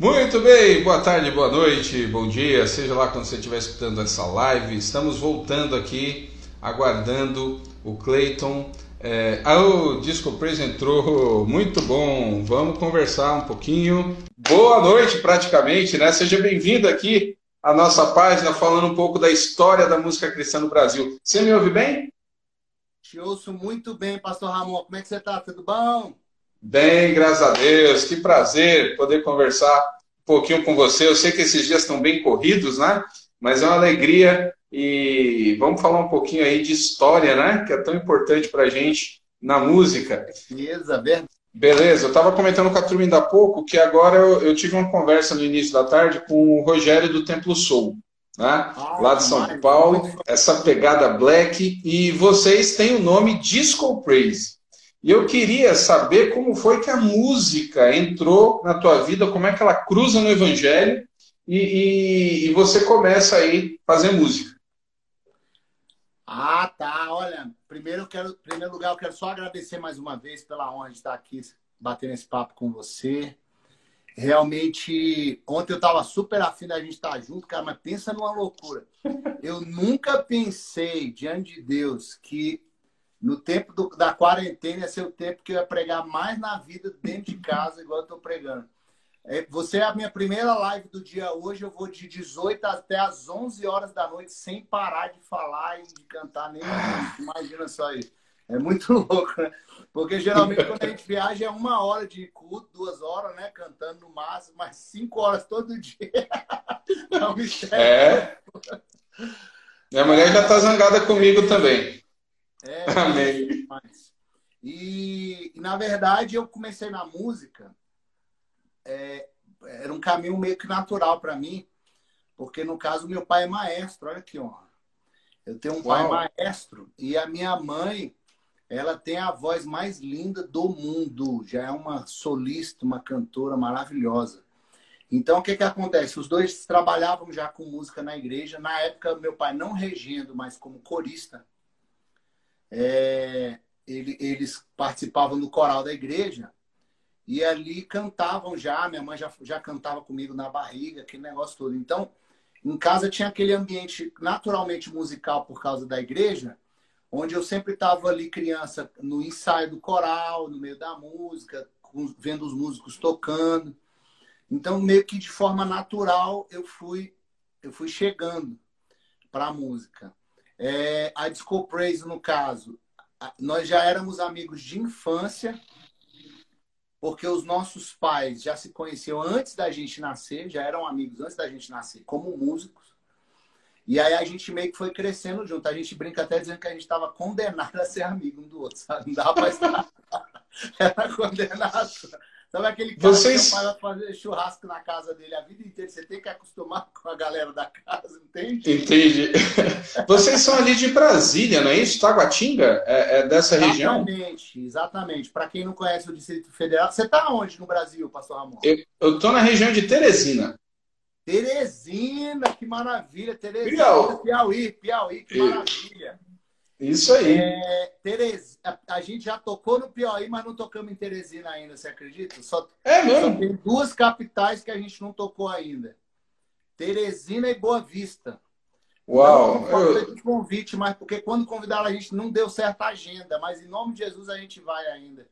Muito bem, boa tarde, boa noite, bom dia, seja lá quando você estiver escutando essa live. Estamos voltando aqui, aguardando o Clayton. É... Ah, o Disco Praise entrou, muito bom, vamos conversar um pouquinho. Boa noite, praticamente, né? Seja bem-vindo aqui à nossa página, falando um pouco da história da música cristã no Brasil. Você me ouve bem? Te ouço muito bem, Pastor Ramon. Como é que você está? Tudo bom? Bem, graças a Deus. Que prazer poder conversar um pouquinho com você. Eu sei que esses dias estão bem corridos, né? Mas é uma alegria e vamos falar um pouquinho aí de história, né? Que é tão importante para a gente na música. Beleza, verdade. Beleza, eu estava comentando com a turma ainda há pouco que agora eu, eu, tive uma conversa no início da tarde com o Rogério do Templo Soul, né? Ah, lá de São Paulo, essa pegada black, e vocês têm o nome Disco Praise. E eu queria saber como foi que a música entrou na tua vida, como é que ela cruza no Evangelho e, e, e você começa aí a fazer música. Ah, tá. Olha, primeiro, quero, em primeiro lugar, eu quero só agradecer mais uma vez pela honra de estar aqui batendo esse papo com você. Realmente, ontem eu estava super afim da gente estar junto, cara, mas pensa numa loucura. Eu nunca pensei, diante de Deus, que no tempo do, da quarentena ia ser o tempo que eu ia pregar mais na vida dentro de casa, igual eu estou pregando. É, você é a minha primeira live do dia hoje. Eu vou de 18 até as 11 horas da noite sem parar de falar e de cantar nem Imagina só isso. É muito louco, né? Porque geralmente quando a gente viaja é uma hora de culto, duas horas, né? Cantando no máximo, mas cinco horas todo dia. É um mistério. É. Minha mulher já tá zangada comigo também. É, Amém. E, e, na verdade, eu comecei na música, é, era um caminho meio que natural para mim, porque no caso, meu pai é maestro, olha que honra. Eu tenho um Uau. pai maestro e a minha mãe, ela tem a voz mais linda do mundo, já é uma solista, uma cantora maravilhosa. Então, o que, que acontece? Os dois trabalhavam já com música na igreja. Na época, meu pai não regendo, mas como corista é, ele, eles participavam do coral da igreja e ali cantavam já. Minha mãe já, já cantava comigo na barriga, aquele negócio todo. Então, em casa tinha aquele ambiente naturalmente musical por causa da igreja, onde eu sempre estava ali criança no ensaio do coral, no meio da música, vendo os músicos tocando. Então, meio que de forma natural, eu fui eu fui chegando para a música. É, a Disco Praise, no caso, nós já éramos amigos de infância, porque os nossos pais já se conheciam antes da gente nascer, já eram amigos antes da gente nascer, como músicos. E aí a gente meio que foi crescendo junto. A gente brinca até dizendo que a gente estava condenado a ser amigo um do outro, sabe? Não dava para estar. Era condenado. Sabe aquele cara Vocês... que vai fazer churrasco na casa dele a vida inteira? Você tem que acostumar com a galera da casa, entende? Entendi. Vocês são ali de Brasília, não é isso? Taguatinga? É, é dessa exatamente, região? Exatamente, exatamente. Para quem não conhece o Distrito Federal, você está onde no Brasil, pastor Ramon? Eu estou na região de Teresina. Teresina, que maravilha. Teresina, Piauí, Piauí, Piauí que maravilha. Isso aí. É, Teres... A gente já tocou no Piauí, mas não tocamos em Teresina ainda, você acredita? Só, é mesmo? Só tem duas capitais que a gente não tocou ainda. Teresina e Boa Vista. Uau! Não, não eu... convite, mas porque quando convidaram a gente não deu certa agenda, mas em nome de Jesus a gente vai ainda.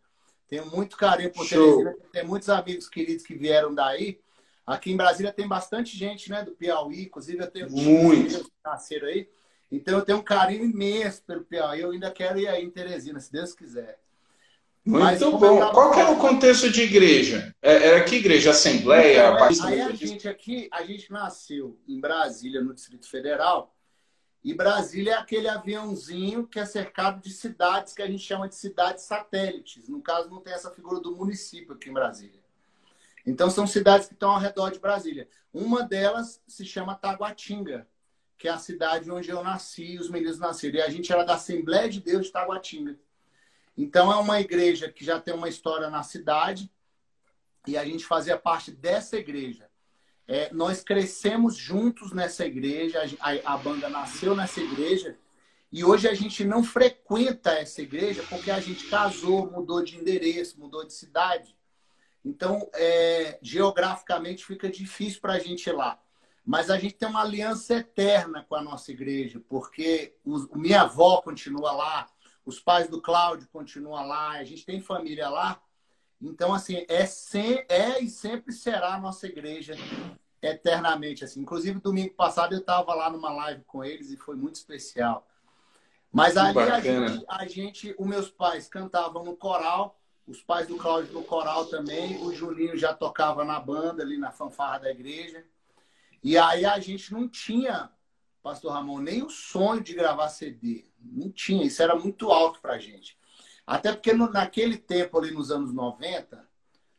Tenho muito carinho por Show. Teresina, tem muitos amigos queridos que vieram daí. Aqui em Brasília tem bastante gente, né, do Piauí, inclusive eu tenho muito que nasceram aí. Então eu tenho um carinho imenso pelo Piauí. Eu ainda quero ir aí em Teresina, se Deus quiser. Muito Mas, bom. Qual que era o contexto de igreja? É, era que igreja? Assembleia? Então, é, aí a gente aqui, a gente nasceu em Brasília, no Distrito Federal. E Brasília é aquele aviãozinho que é cercado de cidades que a gente chama de cidades satélites. No caso, não tem essa figura do município aqui em Brasília. Então, são cidades que estão ao redor de Brasília. Uma delas se chama Taguatinga, que é a cidade onde eu nasci e os meninos nasceram. E a gente era da Assembleia de Deus de Taguatinga. Então é uma igreja que já tem uma história na cidade e a gente fazia parte dessa igreja. É, nós crescemos juntos nessa igreja, a, a banda nasceu nessa igreja e hoje a gente não frequenta essa igreja porque a gente casou, mudou de endereço, mudou de cidade. Então, é, geograficamente fica difícil para a gente ir lá. Mas a gente tem uma aliança eterna com a nossa igreja, porque o, minha avó continua lá, os pais do Cláudio continuam lá, a gente tem família lá. Então, assim, é, sem, é e sempre será a nossa igreja eternamente. assim. Inclusive, domingo passado eu estava lá numa live com eles e foi muito especial. Mas que ali a gente, a gente, os meus pais cantavam no coral, os pais do Cláudio no coral também, o Julinho já tocava na banda ali na fanfarra da igreja. E aí a gente não tinha, Pastor Ramon, nem o sonho de gravar CD. Não tinha, isso era muito alto pra gente. Até porque no, naquele tempo ali nos anos 90,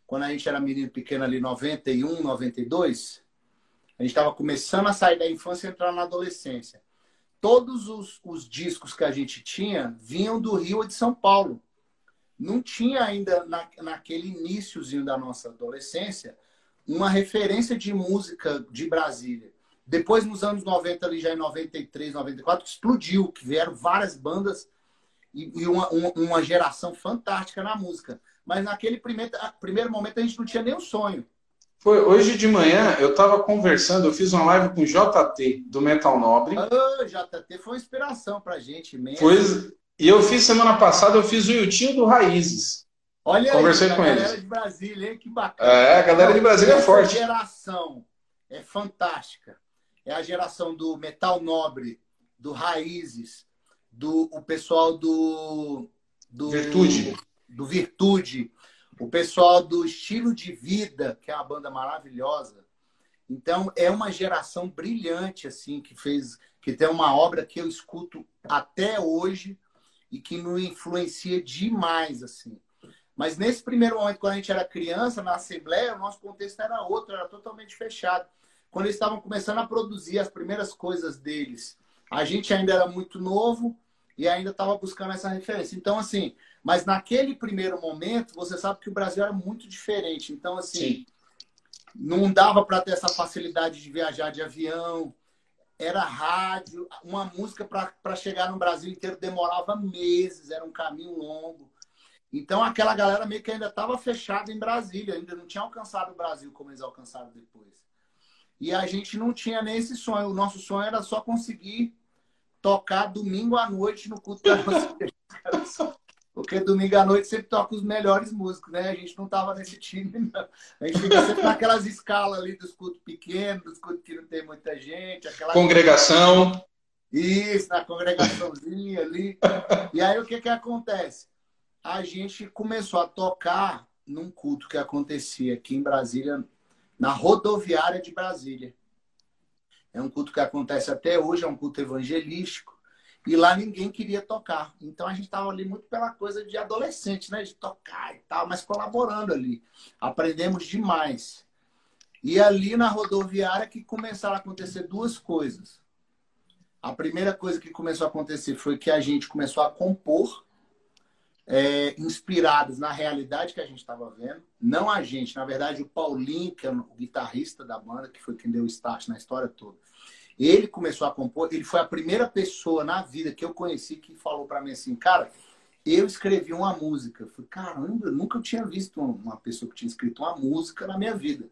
quando a gente era menino pequeno ali, 91, 92, a gente estava começando a sair da infância e entrar na adolescência. Todos os, os discos que a gente tinha vinham do Rio ou de São Paulo. Não tinha ainda, na, naquele iníciozinho da nossa adolescência, uma referência de música de Brasília. Depois, nos anos 90, ali já em 93, 94, explodiu, que vieram várias bandas e, uma, uma, geração fantástica na música. Mas naquele primeiro, primeiro momento a gente não tinha nem um sonho. Foi hoje de manhã, eu estava conversando, eu fiz uma live com o JT, do Metal Nobre. Ah, JT foi uma inspiração pra gente mesmo. Foi, e eu fiz semana passada, eu fiz o Yutinho do Raízes. Olha Conversei aí, com a eles. galera de Brasília, hein? Que bacana. É, a galera de Brasília é forte. Essa geração é fantástica. É a geração do Metal Nobre, do Raízes, do o pessoal do, do Virtude. Do Virtude, o pessoal do Estilo de Vida, que é uma banda maravilhosa. Então, é uma geração brilhante, assim, que fez, que tem uma obra que eu escuto até hoje e que me influencia demais, assim. Mas nesse primeiro momento, quando a gente era criança, na Assembleia, o nosso contexto era outro, era totalmente fechado. Quando eles estavam começando a produzir as primeiras coisas deles, a gente ainda era muito novo e ainda estava buscando essa referência. Então, assim, mas naquele primeiro momento, você sabe que o Brasil era muito diferente. Então, assim, Sim. não dava para ter essa facilidade de viajar de avião. Era rádio, uma música para chegar no Brasil inteiro demorava meses, era um caminho longo. Então aquela galera meio que ainda estava fechada em Brasília, ainda não tinha alcançado o Brasil como eles alcançaram depois. E a gente não tinha nem esse sonho. O nosso sonho era só conseguir tocar domingo à noite no culto da nossa Porque domingo à noite sempre toca os melhores músicos, né? A gente não tava nesse time, não. A gente fica sempre naquelas escalas ali dos cultos pequenos, dos cultos que não tem muita gente. Aquela Congregação. Isso, na congregaçãozinha ali. E aí o que que acontece? A gente começou a tocar num culto que acontecia aqui em Brasília, na rodoviária de Brasília. É um culto que acontece até hoje, é um culto evangelístico. E lá ninguém queria tocar. Então a gente estava ali muito pela coisa de adolescente, né? De tocar e tal, mas colaborando ali. Aprendemos demais. E ali na rodoviária que começaram a acontecer duas coisas. A primeira coisa que começou a acontecer foi que a gente começou a compor é, inspirados na realidade que a gente estava vendo. Não a gente, na verdade, o Paulinho, que é o guitarrista da banda, que foi quem deu o start na história toda. Ele começou a compor, ele foi a primeira pessoa na vida que eu conheci que falou para mim assim, cara, eu escrevi uma música. Eu falei, caramba, eu nunca tinha visto uma pessoa que tinha escrito uma música na minha vida.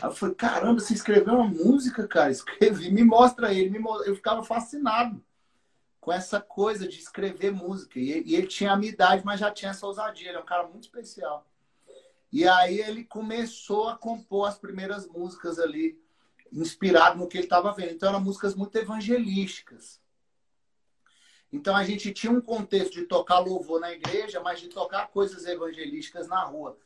Aí eu falei, caramba, você escreveu uma música, cara? Escrevi, me mostra ele. Me. Eu ficava fascinado com essa coisa de escrever música. E, e, ele tinha a minha idade, mas já tinha essa ousadia. Ele é um cara muito especial. E aí ele começou a compor as primeiras músicas ali, inspirado no que ele estava vendo. Então eram músicas muito evangelísticas. Então a gente tinha um contexto de tocar louvor na igreja, mas de tocar coisas evangelísticas na rua.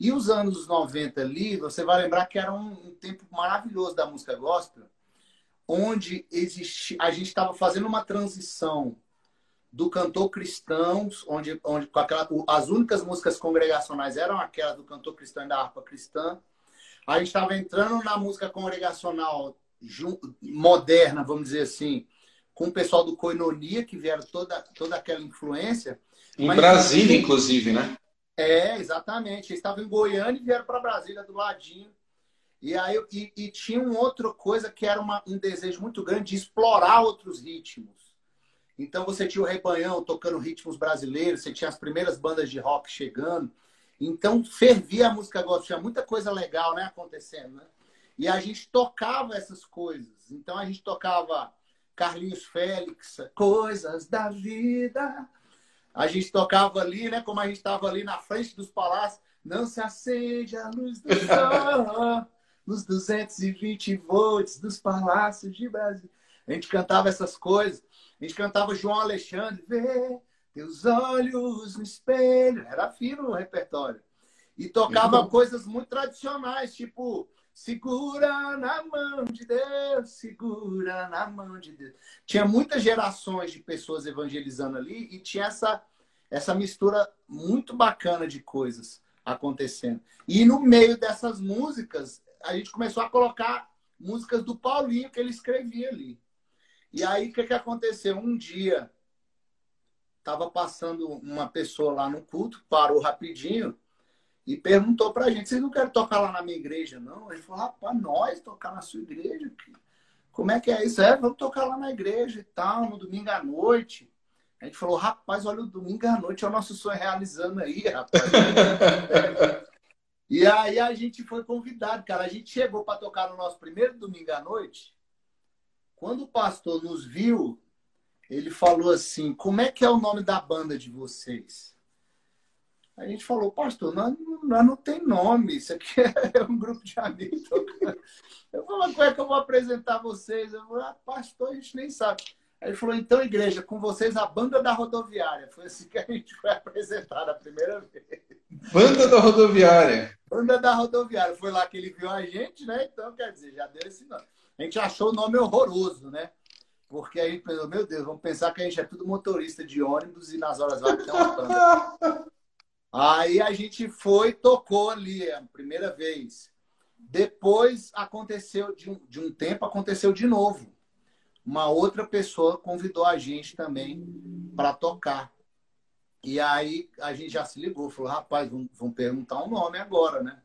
E os anos 90 ali, você vai lembrar que era um, um tempo maravilhoso da música gospel onde existe, a gente estava fazendo uma transição do cantor cristão, onde, onde com aquela, as únicas músicas congregacionais eram aquelas do cantor cristão e da harpa cristã. A gente estava entrando na música congregacional moderna, vamos dizer assim, com o pessoal do Coinonia, que vieram toda, toda aquela influência. Em Mas, Brasília, inclusive, né? É, exatamente. Eles estavam em Goiânia e vieram para Brasília do ladinho. E aí e, e tinha uma outra coisa que era uma, um desejo muito grande de explorar outros ritmos. Então você tinha o Rebanhão tocando ritmos brasileiros, você tinha as primeiras bandas de rock chegando. Então fervia a música gospel, tinha muita coisa legal, né, acontecendo, né? E a gente tocava essas coisas. Então a gente tocava Carlinhos Félix, coisas da vida. A gente tocava ali, né? Como a gente estava ali na frente dos palácios, não se acende a luz do sol nos 220 volts dos palácios de Brasil. A gente cantava essas coisas. A gente cantava João Alexandre, vê teus olhos no espelho. Era fino o repertório. E tocava coisas muito tradicionais, tipo segura na mão de Deus, segura na mão de Deus. Tinha muitas gerações de pessoas evangelizando ali e tinha essa, essa mistura muito bacana de coisas acontecendo. E no meio dessas músicas, a gente começou a colocar músicas do Paulinho que ele escrevia ali. E aí, o que, que aconteceu? Um dia, estava passando uma pessoa lá no culto, parou rapidinho e perguntou para a gente: vocês não querem tocar lá na minha igreja, não? A gente falou: rapaz, nós tocar na sua igreja? Como é que é isso? É, vamos tocar lá na igreja e tal, no domingo à noite. A gente falou: rapaz, olha, o domingo à noite é o nosso sonho realizando aí, rapaz. e aí a gente foi convidado, cara. A gente chegou para tocar no nosso primeiro domingo à noite. Quando o pastor nos viu, ele falou assim: Como é que é o nome da banda de vocês? A gente falou, pastor, nós, nós não tem nome, isso aqui é um grupo de amigos. Eu falei, como é que eu vou apresentar vocês? Eu falei, ah, pastor, a gente nem sabe. Aí ele falou, então, igreja, com vocês a banda da rodoviária. Foi assim que a gente foi apresentar a primeira vez. Banda da rodoviária. Banda da rodoviária. Foi lá que ele viu a gente, né? Então, quer dizer, já deu esse nome. A gente achou o nome horroroso, né? Porque aí pensou, meu Deus, vamos pensar que a gente é tudo motorista de ônibus e nas horas vagas tem uma banda. Aí a gente foi, tocou ali a primeira vez. Depois aconteceu, de um, de um tempo, aconteceu de novo. Uma outra pessoa convidou a gente também para tocar. E aí a gente já se ligou, falou, rapaz, vamos perguntar um nome agora, né?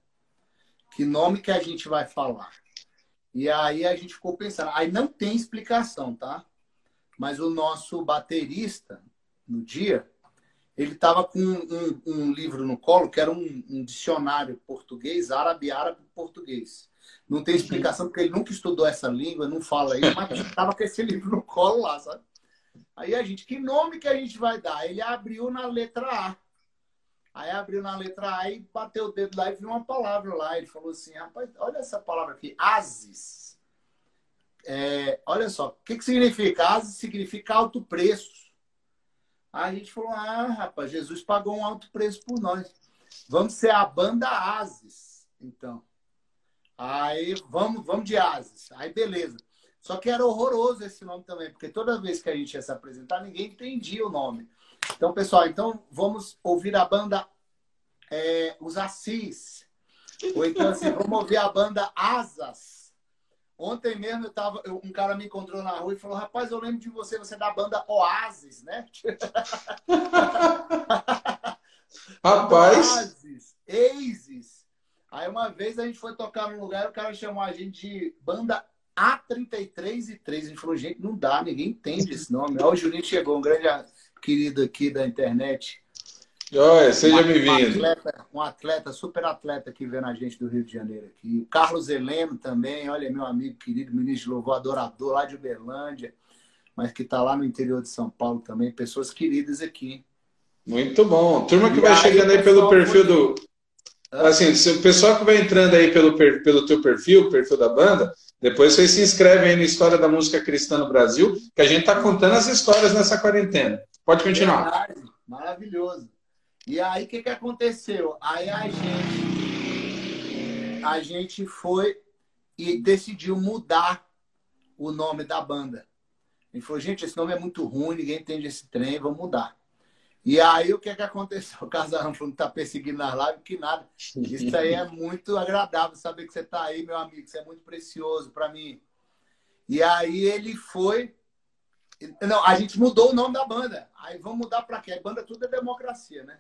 Que nome que a gente vai falar? E aí a gente ficou pensando. Aí não tem explicação, tá? Mas o nosso baterista, no dia, ele estava com um, um, livro no colo que era um, um dicionário português, árabe, árabe, português. Não tem explicação, porque ele nunca estudou essa língua, não fala isso, mas estava com esse livro no colo lá, sabe? Aí a gente, que nome que a gente vai dar? Ele abriu na letra A. Aí abriu na letra A e bateu o dedo lá e viu uma palavra lá. Ele falou assim: rapaz, olha essa palavra aqui, ASIS. É, olha só, o que, que significa? ASIS significa alto preço. Aí a gente falou: ah, rapaz, Jesus pagou um alto preço por nós. Vamos ser a banda ASIS, então. Aí vamos, vamos de ASIS. Aí beleza. Só que era horroroso esse nome também, porque toda vez que a gente ia se apresentar, ninguém entendia o nome. Então, pessoal, então vamos ouvir a banda é, Os Assis. Ou então, assim, vamos ouvir a banda Asas. Ontem mesmo eu tava, um cara me encontrou na rua e falou: Rapaz, eu lembro de você, você é da banda Oasis, né? Rapaz. Oasis, Aces. Aí uma vez a gente foi tocar num lugar e o cara chamou a gente de banda A33 e 3. A gente falou: Gente, não dá, ninguém entende esse nome. Olha, o Juninho chegou, um grande querido aqui da internet. Oi, seja bem-vindo. Um, um atleta, super atleta que vendo a gente do Rio de Janeiro aqui. O Carlos Heleno também, olha, meu amigo querido, ministro de louvor, adorador lá de Uberlândia, mas que está lá no interior de São Paulo também. Pessoas queridas aqui. Muito bom. Turma que e vai aí, chegando aí pelo perfil do. Assim, se o pessoal que vai entrando aí pelo, pelo teu perfil, perfil da banda, depois vocês se inscrevem aí no História da Música Cristã no Brasil, que a gente está contando as histórias nessa quarentena. Pode continuar. Verdade. Maravilhoso. E aí, o que, que aconteceu? Aí a gente, a gente foi e decidiu mudar o nome da banda. Gente falou, gente, esse nome é muito ruim, ninguém entende esse trem, vamos mudar. E aí, o que, que aconteceu? O Casarão falou que tá perseguindo nas lives, que nada. Isso aí é muito agradável saber que você está aí, meu amigo. Isso é muito precioso para mim. E aí ele foi não, a gente mudou o nome da banda. Aí vamos mudar para quê? A banda tudo é democracia, né?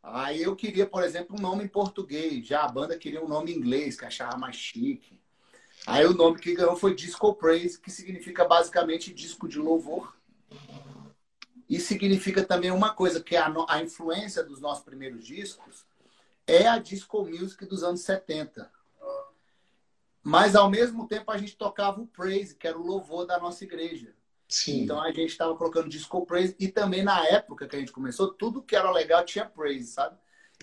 Aí eu queria, por exemplo, um nome em português. Já a banda queria um nome em inglês, que achava mais chique. Aí o nome que ganhou foi Disco Praise, que significa basicamente disco de louvor. E significa também uma coisa, que é a, a influência dos nossos primeiros discos é a disco music dos anos 70. Mas, ao mesmo tempo, a gente tocava o praise, que era o louvor da nossa igreja. Sim. Então, a gente estava colocando disco praise. E também, na época que a gente começou, tudo que era legal tinha praise, sabe?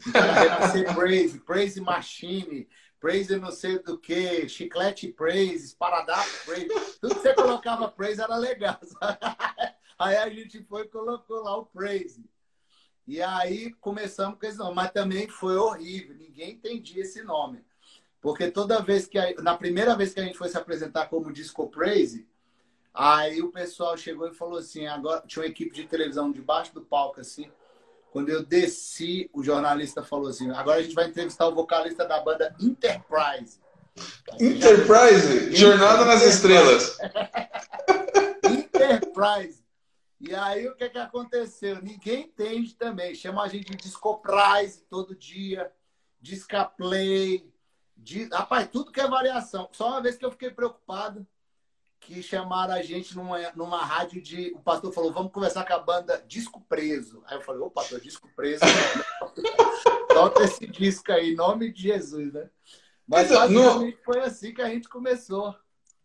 Então, praise, praise machine, praise não sei do que, chiclete praise, esparadrapo praise. Tudo que você colocava praise era legal, sabe? Aí a gente foi e colocou lá o praise. E aí começamos com esse nome, mas também foi horrível, ninguém entendia esse nome. Porque toda vez que. A, na primeira vez que a gente foi se apresentar como Disco Praise, aí o pessoal chegou e falou assim: agora tinha uma equipe de televisão debaixo do palco, assim. Quando eu desci, o jornalista falou assim: agora a gente vai entrevistar o vocalista da banda Enterprise. Enterprise? Jornada nas Estrelas. Enterprise. E aí o que, que aconteceu? Ninguém entende também. Chama a gente de Discoprise todo dia, Discaplay, de... Rapaz, tudo que é variação. Só uma vez que eu fiquei preocupado que chamaram a gente numa, numa rádio de. O pastor falou: vamos conversar com a banda Disco Preso. Aí eu falei: ô, pastor, Disco Preso. Toca esse disco aí, em nome de Jesus, né? Mas então, basicamente no... foi assim que a gente começou.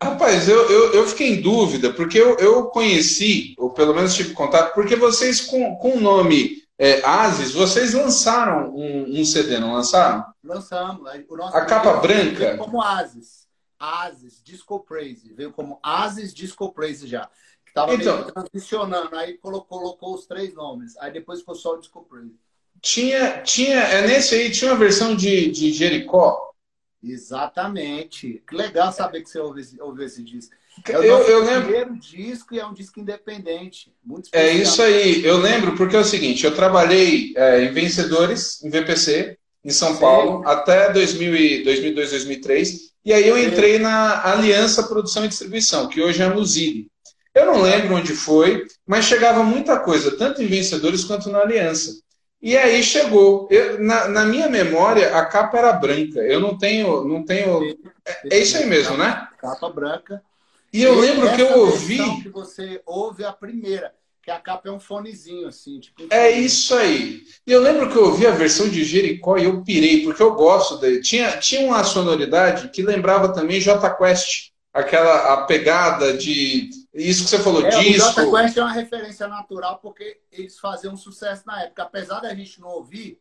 Rapaz, eu, eu, eu, fiquei em dúvida, porque eu, eu conheci, ou pelo menos tive contato, porque vocês com, com o nome é, Asis, vocês lançaram um, um, CD, não lançaram? Lançamos. a capa branca? como Asis. Asis, Disco Praise. Veio como Asis Disco Praise já. Que tava então, transicionando. Aí colocou, colocou os três nomes. Aí depois ficou só o Disco Praise. Tinha, tinha, é nesse aí, tinha uma versão de, de Jericó. Exatamente. Que legal saber que você ouve, ouve esse disco. É o eu, eu lembro... primeiro disco e é um disco independente. Muito é especial. É isso aí. Eu lembro porque é o seguinte: eu trabalhei é, em Vencedores, em VPC, em São. Paulo, até 2000 2002, 2003. E aí eu entrei na Aliança Produção e Distribuição, que hoje é a Musili. Eu não lembro onde foi, mas chegava muita coisa, tanto em Vencedores quanto na Aliança. E aí chegou. Eu, na, na, minha memória, a capa era branca. Eu não tenho. Não tenho... É, é isso aí mesmo, né? Capa branca. E eu lembro que eu ouvi. que você ouve a primeira, que a capa é um fonezinho, assim. Tipo é isso aí. E eu lembro que eu ouvi a versão de Jericó e eu pirei, porque eu gosto dele. Tinha, tinha uma sonoridade que lembrava também J Quest, aquela a pegada de. Isso que você falou, é, disco. O J Quest é uma referência natural porque eles faziam sucesso na época. Apesar da gente não ouvir,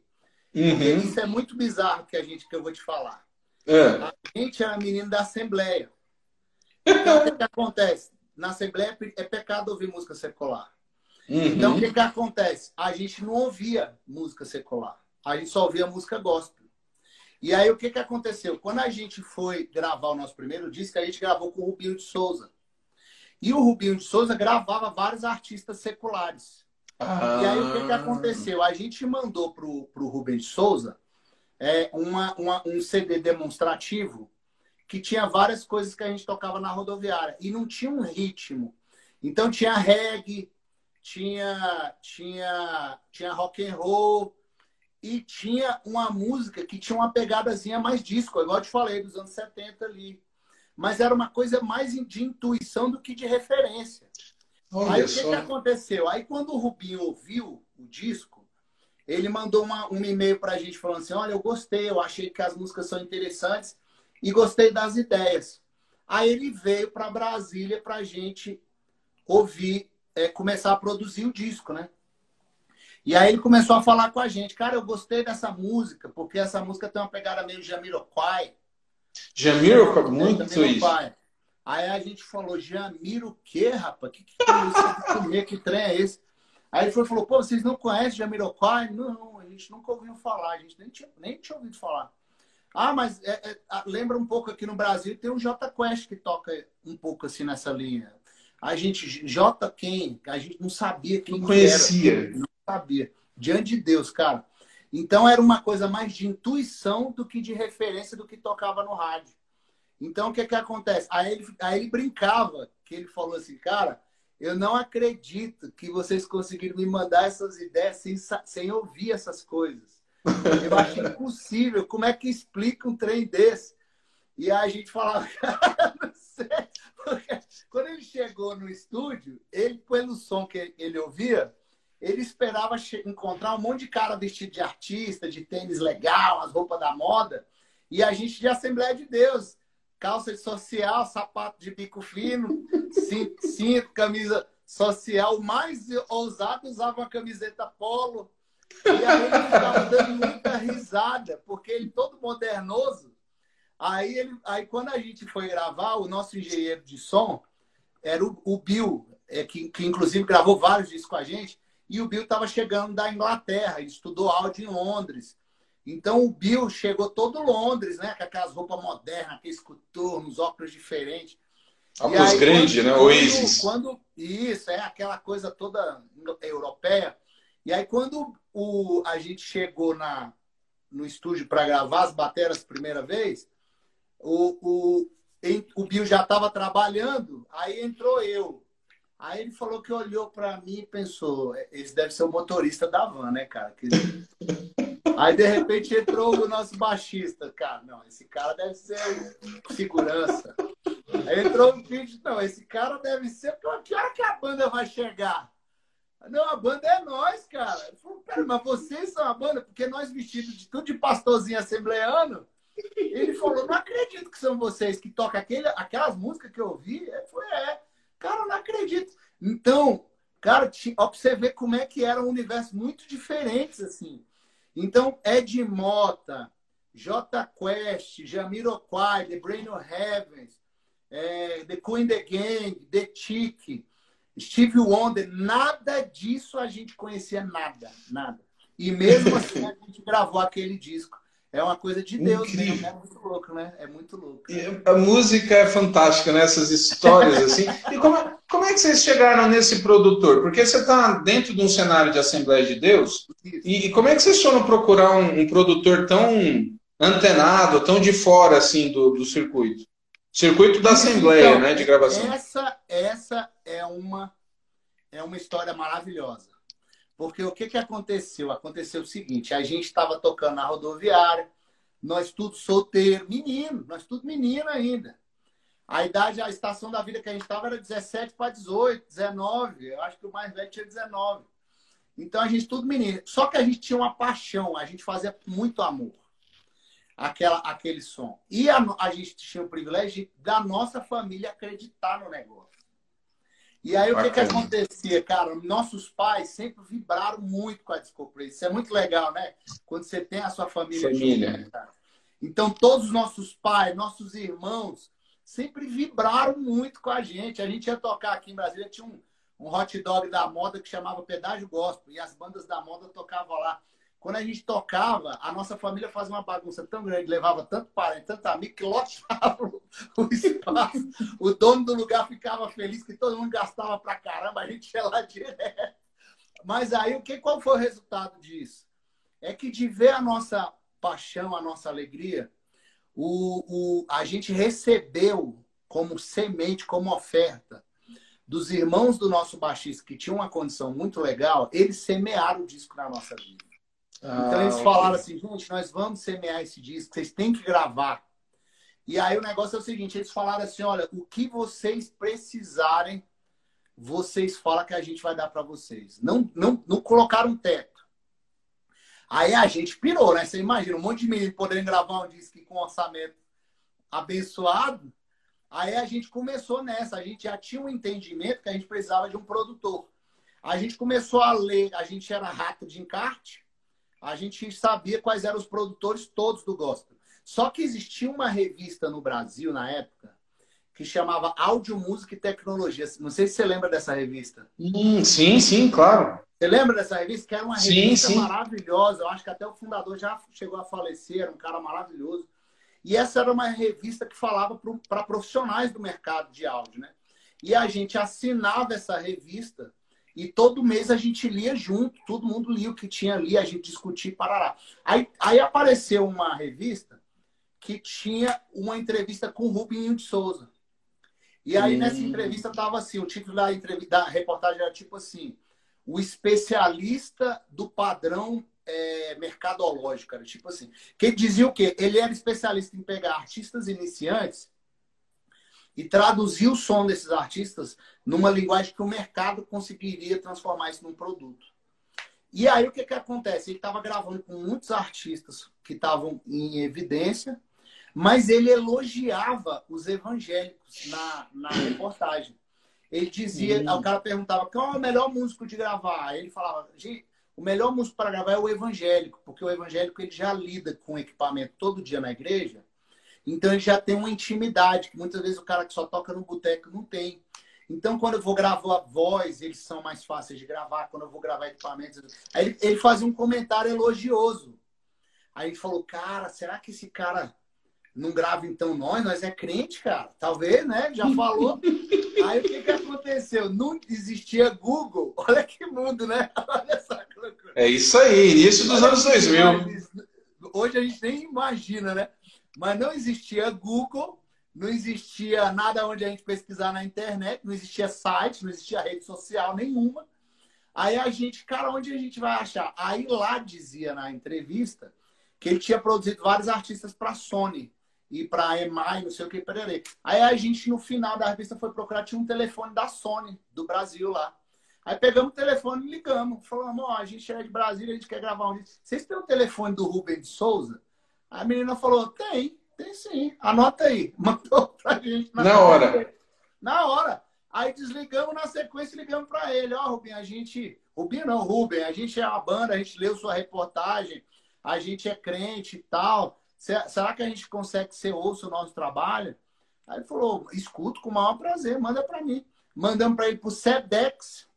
uhum. isso é muito bizarro que a gente que eu vou te falar. É. A gente era menino da Assembleia. Então, o que, que acontece? Na Assembleia é pecado ouvir música secular. Uhum. Então, o que, que acontece? A gente não ouvia música secular. A gente só ouvia música gospel. E aí, o que, que aconteceu? Quando a gente foi gravar o nosso primeiro disco, a gente gravou com o Rubinho de Souza. E o Rubinho de Souza gravava vários artistas seculares. Ah. E aí, o que, que aconteceu? A gente mandou para o Rubinho de Souza é, uma, uma, um CD demonstrativo que tinha várias coisas que a gente tocava na rodoviária e não tinha um ritmo. Então tinha reggae, tinha tinha tinha rock and roll e tinha uma música que tinha uma pegadazinha mais disco, igual eu te falei dos anos 70 ali. Mas era uma coisa mais de intuição do que de referência. Olha Aí o que, que aconteceu? Aí quando o Rubinho ouviu o disco, ele mandou uma, um e-mail para a gente falando assim: Olha, eu gostei, eu achei que as músicas são interessantes e gostei das ideias. Aí ele veio para Brasília para a gente ouvir, é, começar a produzir o disco, né? E aí ele começou a falar com a gente, cara, eu gostei dessa música, porque essa música tem uma pegada meio Jamiroquai. Jamiroquai, muito Jamiroquai. isso. Aí a gente falou, Jamiro o quê, rapaz? Que, que, que, que, que trem é esse? Aí ele falou, pô, vocês não conhecem Jamiroquai? Não, a gente nunca ouviu falar, a gente nem tinha, nem tinha ouvido falar. Ah, mas é, é, lembra um pouco aqui no Brasil, tem o J Quest que toca um pouco assim nessa linha. A gente, J quem? A gente não sabia quem não conhecia. Era, não sabia. Diante de Deus, cara. Então era uma coisa mais de intuição do que de referência do que tocava no rádio. Então o que que acontece? Aí ele, aí ele brincava, que ele falou assim, cara, eu não acredito que vocês conseguiram me mandar essas ideias sem, sem ouvir essas coisas. Eu acho impossível. Como é que explica um trem desse? E aí a gente falava, não sei. Porque quando ele chegou no estúdio, ele, pelo som que ele ouvia, ele esperava encontrar um monte de cara vestido de artista, de tênis legal, as roupas da moda, e a gente de Assembleia de Deus, calça de social, sapato de bico fino, cinto, cinto camisa social, o mais ousado usava uma camiseta polo, e aí ele ficava dando muita risada, porque ele todo modernoso. Aí, ele, aí quando a gente foi gravar, o nosso engenheiro de som era o, o Bill, é, que, que inclusive gravou vários discos com a gente, e o Bill estava chegando da Inglaterra, ele estudou áudio em Londres. Então o Bill chegou todo Londres, né? Com aquelas roupas modernas, aqueles coturnos, óculos diferentes. Óculos grandes, né? Oasis. Quando, isso, é aquela coisa toda europeia. E aí, quando o, a gente chegou na, no estúdio para gravar as bateras primeira vez, o, o, o Bill já estava trabalhando, aí entrou eu. Aí ele falou que olhou para mim e pensou, esse deve ser o motorista da van, né, cara? Aí de repente entrou o nosso baixista, cara, não, esse cara deve ser segurança. Aí entrou o vídeo, não, esse cara deve ser, que hora que a banda vai chegar? Não, a banda é nós, cara. Eu falei, pera, mas vocês são a banda? Porque nós vestidos de tudo de pastorzinho assembleano. Ele falou, não acredito que são vocês que tocam aquele, aquelas músicas que eu ouvi. Ele falou, é. Cara, não acredito. Então, cara, ó, pra você ver como é que era um universo muito diferentes, assim. Então, Ed Mota, J Quest, Jamiroquai, The Brain of Heavens, é, The Queen the Gang, The Chick, Steve Wonder, nada disso a gente conhecia nada, nada. E mesmo assim a gente gravou aquele disco é uma coisa de Deus Incrível. mesmo. É muito louco, né? É muito louco. E a música é fantástica, né? Essas histórias, assim. E como, como é que vocês chegaram nesse produtor? Porque você está dentro de um cenário de Assembleia de Deus. E, e, como é que vocês foram procurar um, um, produtor tão antenado, tão de fora, assim, do, do circuito? Circuito da Assembleia, então, né? De gravação. Essa, essa é uma, é uma história maravilhosa. Porque o que, que aconteceu? Aconteceu o seguinte: a gente estava tocando na rodoviária, nós tudo solteiro, menino, nós tudo menino ainda. A idade, a estação da vida que a gente estava era 17 para 18, 19. Eu acho que o mais velho tinha 19. Então a gente tudo menino. Só que a gente tinha uma paixão, a gente fazia muito amor. Aquela, aquele som. E a, a gente tinha o privilégio da nossa família acreditar no negócio. E aí, Bacana. o que, que acontecia, cara? Nossos pais sempre vibraram muito com a Disco Isso é muito legal, né? Quando você tem a sua família. Família. Junto, então, todos os nossos pais, nossos irmãos, sempre vibraram muito com a gente. A gente ia tocar aqui em Brasília, tinha um, um hot dog da moda que chamava Pedágio Gospel. E as bandas da moda tocavam lá. Quando a gente tocava, a nossa família fazia uma bagunça tão grande, levava tanto parente, tanto amigo, que lotava o espaço. O dono do lugar ficava feliz que todo mundo gastava pra caramba, a gente ia lá direto. Mas aí, o que, qual foi o resultado disso? É que de ver a nossa paixão, a nossa alegria, o, o, a gente recebeu como semente, como oferta, dos irmãos do nosso baixista, que tinham uma condição muito legal, eles semearam o disco na nossa vida. Então eles ah, falaram assim, gente, nós vamos semear esse disco, vocês têm que gravar. E aí o negócio é o seguinte, eles falaram assim, olha, o que vocês precisarem, vocês falam que a gente vai dar para vocês. Não, não, não colocaram um teto. Aí a gente pirou, né? Você imagina, um monte de menino podendo gravar um disco com orçamento abençoado. Aí a gente começou nessa, a gente já tinha um entendimento que a gente precisava de um produtor. A gente começou a ler, a gente era rato de encarte, a gente sabia quais eram os produtores todos do gospel. Só que existia uma revista no Brasil na época que chamava Áudio, Música e Tecnologia. Não sei se você lembra dessa revista. Hum, sim, sim, claro. Você lembra dessa revista? Que era uma revista sim, sim. maravilhosa. Eu acho que até o fundador já chegou a falecer, era um cara maravilhoso. E essa era uma revista que falava para profissionais do mercado de áudio, né? E a gente assinava essa revista e todo mês a gente lia junto, todo mundo lia o que tinha ali, a gente discutia e parará. Aí, aí apareceu uma revista que tinha uma entrevista com o Rubinho de Souza. E aí hum. nessa entrevista tava assim, o título da, entrevista, da reportagem era tipo assim, o especialista do padrão é, mercadológico, era tipo assim. Que dizia o quê? Ele era especialista em pegar artistas iniciantes e traduzir o som desses artistas numa linguagem que o mercado conseguiria transformar isso num produto. E aí o que, que acontece? Ele estava gravando com muitos artistas que estavam em evidência, mas ele elogiava os evangélicos na, na reportagem. Ele dizia, hum. o cara perguntava qual é o melhor músico de gravar. Ele falava, gente, o melhor músico para gravar é o evangélico, porque o evangélico ele já lida com equipamento todo dia na igreja, então ele já tem uma intimidade que muitas vezes o cara que só toca no boteco não tem. Então, quando eu vou gravar a voz, eles são mais fáceis de gravar. Quando eu vou gravar equipamentos. Aí ele, ele fazia um comentário elogioso. Aí ele falou, cara, será que esse cara não grava então nós? Nós é crente, cara. Talvez, né? Já falou. Aí o que, que aconteceu? Não existia Google. Olha que mundo, né? Olha só que loucura. É isso aí, início dos Olha anos 2000. Hoje a gente nem imagina, né? Mas não existia Google, não existia nada onde a gente pesquisar na internet, não existia site, não existia rede social nenhuma. Aí a gente, cara, onde a gente vai achar? Aí lá dizia na entrevista que ele tinha produzido vários artistas para Sony e para EMI, não sei o que, pererê. Aí a gente, no final da revista, foi procurar, tinha um telefone da Sony, do Brasil lá. Aí pegamos o telefone e ligamos. Falamos, ó, a gente é de Brasília, a gente quer gravar um disco. Vocês têm o telefone do Rubem de Souza? A menina falou, tem, tem sim. Anota aí. Mandou pra gente. Na, na hora. Na hora. Aí desligamos na sequência e ligamos para ele. Ó, oh, Rubem, a gente... Rubem não, Rubem, a gente é uma banda, a gente leu sua reportagem, a gente é crente e tal. Será que a gente consegue ser ouço o nosso trabalho? Aí ele falou, escuto com o maior prazer, manda para mim. Mandamos para ele pro Sedex,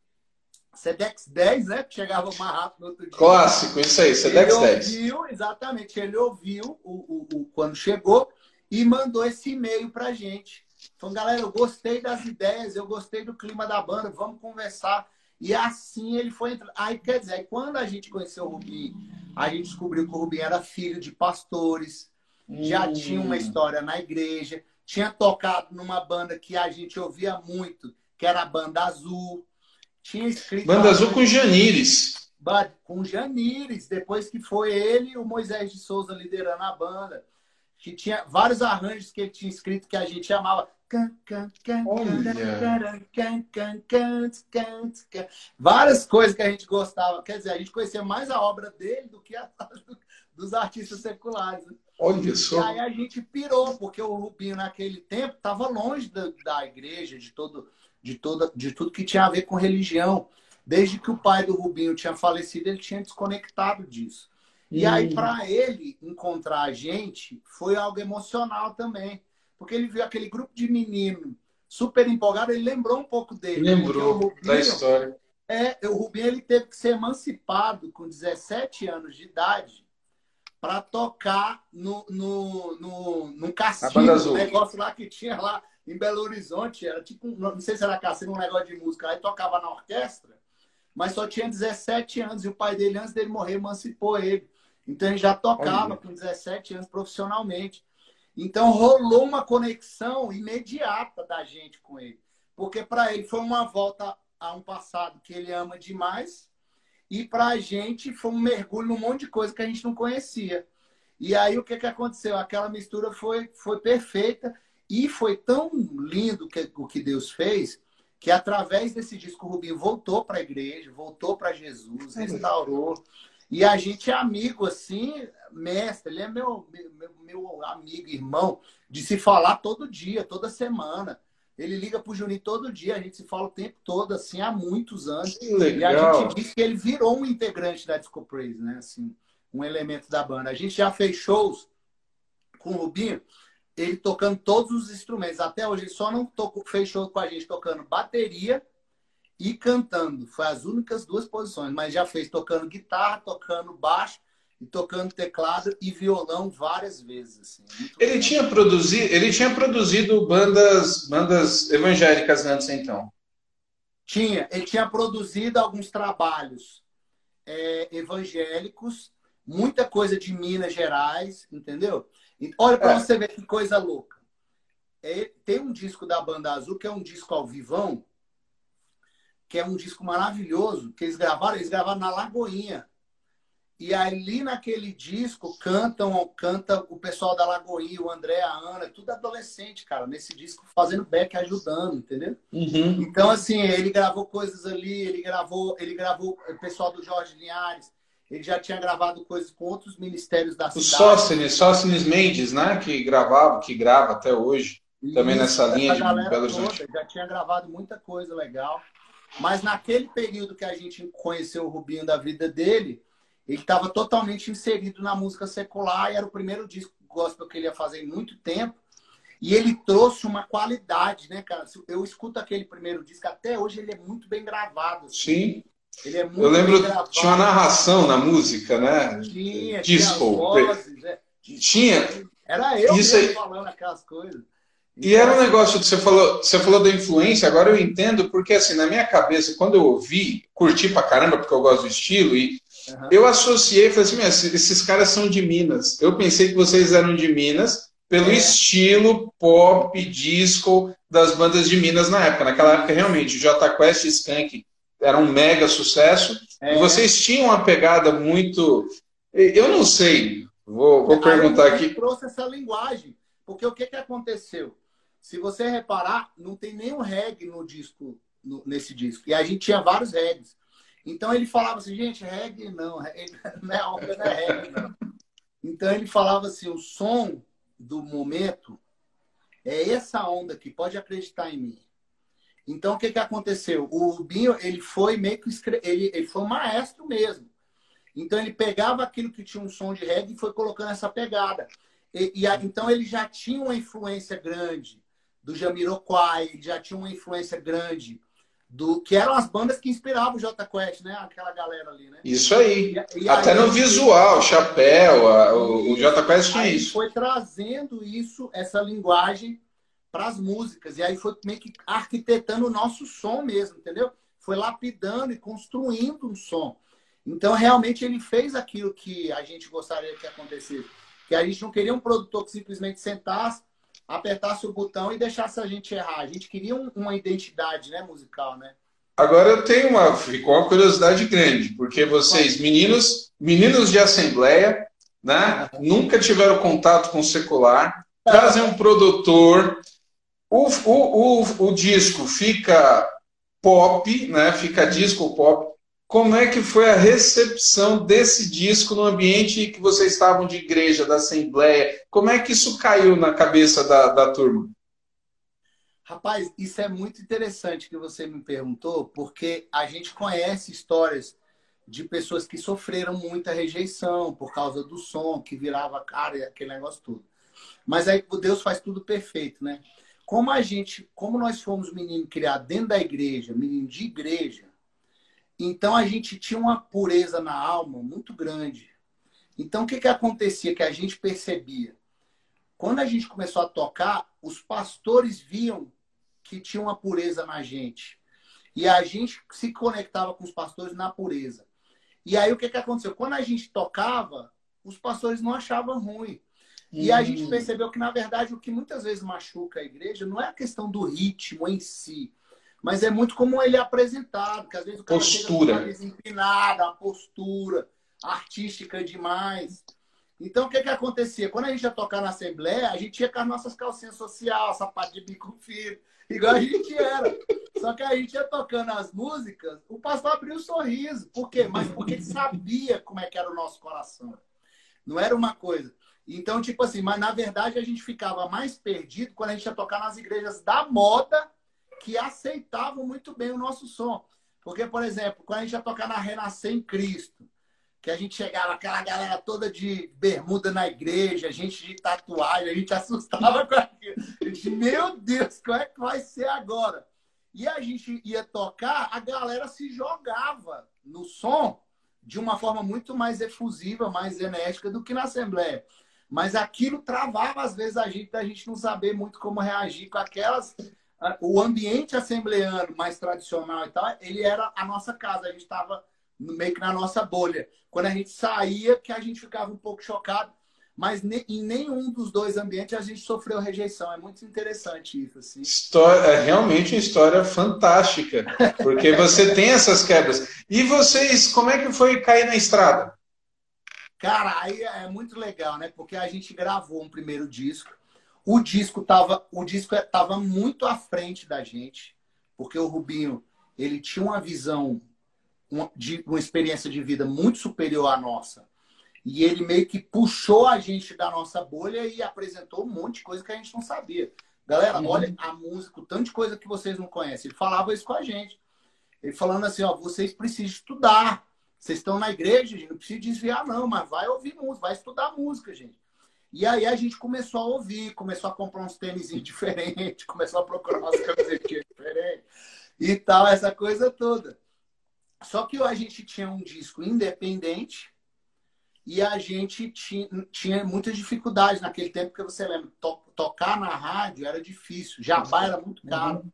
Sedex 10, né? Que chegava mais rápido no outro dia. Clássico, isso aí, Sedex ele 10. Ouviu, exatamente, ele ouviu o, o, o, quando chegou e mandou esse e-mail pra gente. Falou, galera, eu gostei das ideias, eu gostei do clima da banda, vamos conversar. E assim ele foi entrando. Aí, quer dizer, aí, quando a gente conheceu o Rubinho, a gente descobriu que o Rubinho era filho de pastores, hum. já tinha uma história na igreja, tinha tocado numa banda que a gente ouvia muito, que era a Banda Azul. Tinha escrito. Banda Azul com Janires. Com Janires, depois que foi ele e o Moisés de Souza liderando a banda. Que tinha vários arranjos que ele tinha escrito que a gente chamava Várias coisas que a gente gostava. Quer dizer, a gente conhecia mais a obra dele do que a dos artistas seculares. Né? Olha só. E aí a gente pirou, porque o Rubinho naquele tempo estava longe da, da igreja, de todo, de, toda, de tudo que tinha a ver com religião. Desde que o pai do Rubinho tinha falecido, ele tinha desconectado disso. E hum. aí, para ele encontrar a gente, foi algo emocional também porque ele viu aquele grupo de menino super empolgado, ele lembrou um pouco dele. Lembrou Rubinho, da história. É, o Rubinho ele teve que ser emancipado com 17 anos de idade para tocar no, no, no, no cassino, negócio lá que tinha lá em Belo Horizonte. Era tipo, não sei se era cassino, um negócio de música. Aí tocava na orquestra, mas só tinha 17 anos. E o pai dele, antes dele morrer, emancipou ele. Então ele já tocava Olha. com 17 anos profissionalmente. Então rolou uma conexão imediata da gente com ele, porque para ele foi uma volta a um passado que ele ama demais e para a gente foi um mergulho num monte de coisa que a gente não conhecia. E aí o que, que aconteceu? Aquela mistura foi, foi perfeita e foi tão lindo que, o que Deus fez que através desse disco o Rubinho voltou para a igreja, voltou para Jesus, restaurou. E a gente é amigo, assim, mestre, ele é meu, meu, meu amigo, irmão, de se falar todo dia, toda semana. Ele liga pro Juninho todo dia, a gente se fala o tempo todo, assim, há muitos anos. E a gente diz que ele virou um integrante da Disco Praise, né? Assim, um elemento da banda. A gente já fez shows com o Rubinho, ele tocando todos os instrumentos. Até hoje ele só não tocou, fez show com a gente tocando bateria e cantando. Foi as únicas duas posições, mas já fez tocando guitarra, tocando baixo e tocando teclado e violão várias vezes. Assim. Ele tinha produzido, ele tinha produzido bandas, bandas evangélicas antes, então. Tinha, ele tinha produzido alguns trabalhos é, evangélicos, muita coisa de Minas Gerais, entendeu? Olha para é. você ver que coisa louca. É, tem um disco da Banda Azul que é um disco ao vivão, que é um disco maravilhoso, que eles gravaram, eles gravaram na Lagoinha. E ali naquele disco cantam, canta o pessoal da Lagoinha, o André, a Ana, tudo adolescente, cara, nesse disco fazendo back, ajudando, entendeu? Uhum. Então, assim, ele gravou coisas ali, ele gravou, ele gravou o pessoal do Jorge Linhares, ele já tinha gravado coisas com outros ministérios da o cidade. O Sócines, Sócines Mendes, né? Que gravava, que grava até hoje, Isso, também nessa linha de Belo Horizonte. já tinha gravado muita coisa legal. Mas naquele período que a gente conheceu o Rubinho da vida dele, ele estava totalmente inserido na música secular e era o primeiro disco gospel que ele ia fazer em muito tempo. E ele trouxe uma qualidade, né, cara? Eu escuto aquele primeiro disco, até hoje ele é muito bem gravado. Assim. Sim. Ele é muito Eu lembro, tinha uma narração na música, né? Tinha, Disco. tinha vozes, é. Tinha. Era eu Isso aí... falando aquelas coisas. E era um negócio que você falou, você falou da influência, agora eu entendo, porque assim, na minha cabeça, quando eu ouvi, curti pra caramba, porque eu gosto do estilo, e uhum. eu associei, falei assim, esses caras são de Minas. Eu pensei que vocês eram de Minas, pelo é. estilo pop, disco das bandas de Minas na época. Naquela época, realmente, J Quest e Skank era um mega sucesso. É. E vocês tinham uma pegada muito. Eu não sei, vou, vou perguntar aqui. trouxe essa linguagem, porque o que, que aconteceu? Se você reparar, não tem nenhum reggae no disco, no, nesse disco. E a gente tinha vários reggaes. Então ele falava assim, gente, reggae não, reggae, não é, não é reggae, não. Então ele falava assim, o som do momento é essa onda que pode acreditar em mim. Então o que, que aconteceu? O Rubinho, ele foi meio que ele, ele foi um maestro mesmo. Então ele pegava aquilo que tinha um som de reggae e foi colocando essa pegada. E, e a, então ele já tinha uma influência grande do Jamiroquai, já tinha uma influência grande do que eram as bandas que inspiravam o J Quest, né? Aquela galera ali, né? Isso aí. E, e Até aí, no visual, chapéu, a, o, o J Quest tinha isso. Foi trazendo isso, essa linguagem para as músicas. E aí foi meio que arquitetando o nosso som mesmo, entendeu? Foi lapidando e construindo um som. Então, realmente, ele fez aquilo que a gente gostaria que acontecesse. Que a gente não queria um produtor que simplesmente sentasse, apertasse o botão e deixasse a gente errar. A gente queria um, uma identidade né, musical, né? Agora eu tenho uma, ficou uma curiosidade grande, porque vocês, meninos, meninos de assembleia, né, nunca tiveram contato com o secular, trazem um produtor, o, o, o, o disco fica pop, né, fica disco pop, como é que foi a recepção desse disco no ambiente que vocês estavam de igreja, da assembleia? Como é que isso caiu na cabeça da, da turma? Rapaz, isso é muito interessante que você me perguntou, porque a gente conhece histórias de pessoas que sofreram muita rejeição por causa do som, que virava cara e aquele negócio tudo. Mas aí Deus faz tudo perfeito, né? Como a gente, como nós fomos menino criado dentro da igreja, menino de igreja, então a gente tinha uma pureza na alma muito grande. Então o que, que acontecia que a gente percebia? Quando a gente começou a tocar, os pastores viam que tinha uma pureza na gente. E a gente se conectava com os pastores na pureza. E aí o que, que aconteceu? Quando a gente tocava, os pastores não achavam ruim. E a gente hum. percebeu que, na verdade, o que muitas vezes machuca a igreja não é a questão do ritmo em si, mas é muito como ele é apresentado, que às vezes o cara postura. chega empinada, a postura artística demais. Então, o que que acontecia? Quando a gente ia tocar na Assembleia, a gente ia com as nossas calcinhas sociais, sapato de bico fino, igual a gente era. Só que a gente ia tocando as músicas, o pastor abriu um sorriso. Por quê? Mas porque ele sabia como é que era o nosso coração. Não era uma coisa. Então, tipo assim, mas na verdade a gente ficava mais perdido quando a gente ia tocar nas igrejas da moda que aceitavam muito bem o nosso som. Porque, por exemplo, quando a gente ia tocar na Renascer em Cristo, que a gente chegava, aquela galera toda de bermuda na igreja, gente de tatuagem, a gente assustava com aquilo. A gente, meu Deus, como é que vai ser agora? E a gente ia tocar, a galera se jogava no som de uma forma muito mais efusiva, mais enérgica do que na Assembleia. Mas aquilo travava, às vezes, a gente, a gente não saber muito como reagir com aquelas o ambiente assembleano mais tradicional e tal, ele era a nossa casa. A gente estava meio que na nossa bolha. Quando a gente saía, que a gente ficava um pouco chocado, mas em nenhum dos dois ambientes a gente sofreu rejeição. É muito interessante isso. Assim. História, é realmente uma história fantástica, porque você tem essas quebras. E vocês, como é que foi cair na estrada? Cara, aí é muito legal, né? Porque a gente gravou um primeiro disco. O disco tava, o disco é, tava muito à frente da gente, porque o Rubinho, ele tinha uma visão de uma experiência de vida muito superior à nossa. E ele meio que puxou a gente da nossa bolha e apresentou um monte de coisa que a gente não sabia. Galera, uhum. olha a música, o tanto de coisa que vocês não conhecem. Ele falava isso com a gente. Ele falando assim, ó, vocês precisam estudar. Vocês estão na igreja, gente, não precisa desviar, não, mas vai ouvir música, vai estudar música, gente. E aí a gente começou a ouvir, começou a comprar uns tênis diferentes, começou a procurar umas camisetinhas diferentes e tal, essa coisa toda. Só que a gente tinha um disco independente e a gente tinha, tinha muitas dificuldades naquele tempo, porque você lembra, to, tocar na rádio era difícil, jabá era muito caro.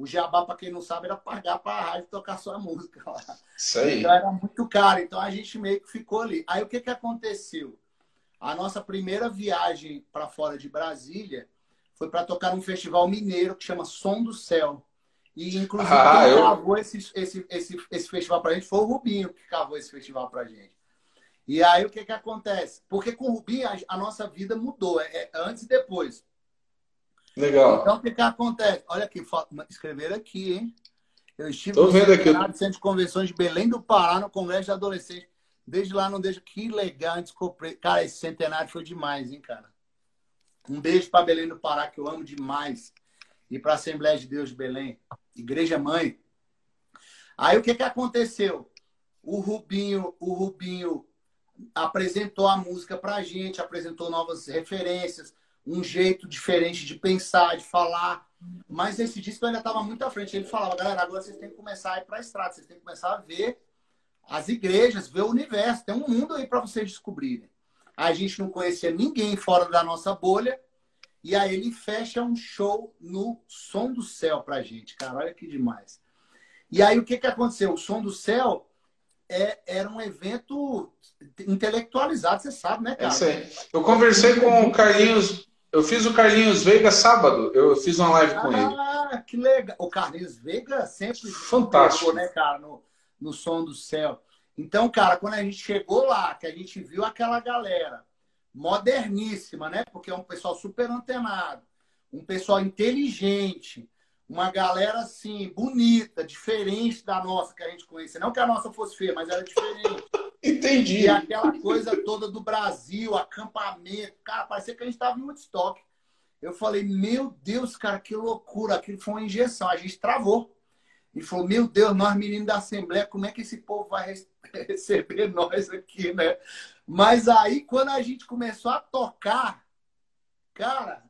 O jabá, para quem não sabe, era pagar para a rádio tocar sua música lá. Isso aí. Então era muito caro. Então a gente meio que ficou ali. Aí o que, que aconteceu? A nossa primeira viagem para fora de Brasília foi para tocar num festival mineiro que chama Som do Céu. E, inclusive, ah, quem eu... cavou esse, esse, esse, esse festival para a gente foi o Rubinho que cavou esse festival para a gente. E aí o que, que acontece? Porque com o Rubinho a, a nossa vida mudou, é, é antes e depois. Legal. Então, o que, que acontece? Olha aqui, escrever aqui, hein? Eu estive Tô no vendo aqui. Centro de Convenções de Belém do Pará, no Congresso de Adolescentes. Desde lá não deixa. Que legal, desculpe. Cara, esse centenário foi demais, hein, cara? Um beijo para Belém do Pará, que eu amo demais. E para a Assembleia de Deus de Belém, Igreja Mãe. Aí o que, que aconteceu? O Rubinho, o Rubinho apresentou a música para a gente, apresentou novas referências, um jeito diferente de pensar, de falar. Mas esse disco ainda estava muito à frente. Ele falava, galera, agora vocês têm que começar a ir para a estrada, vocês têm que começar a ver as igrejas, ver o universo. Tem um mundo aí para vocês descobrirem. A gente não conhecia ninguém fora da nossa bolha. E aí ele fecha um show no Som do Céu pra gente, cara. Olha que demais. E aí o que, que aconteceu? O Som do Céu é, era um evento intelectualizado, você sabe, né, cara? É eu conversei com o Carlinhos eu fiz o Carlinhos Veiga sábado. Eu fiz uma live com ele. Ah, que legal. O Carlinhos Veiga sempre fantástico, né, cara, no, no som do céu. Então, cara, quando a gente chegou lá, que a gente viu aquela galera moderníssima, né? Porque é um pessoal super antenado, um pessoal inteligente, uma galera assim bonita, diferente da nossa que a gente conhecia. Não que a nossa fosse feia, mas era diferente. Entendi. E aquela coisa toda do Brasil, acampamento. Cara, parecia que a gente estava em Woodstock. Eu falei, meu Deus, cara, que loucura. Aquilo foi uma injeção. A gente travou. E falou, meu Deus, nós meninos da Assembleia, como é que esse povo vai receber nós aqui, né? Mas aí, quando a gente começou a tocar, cara,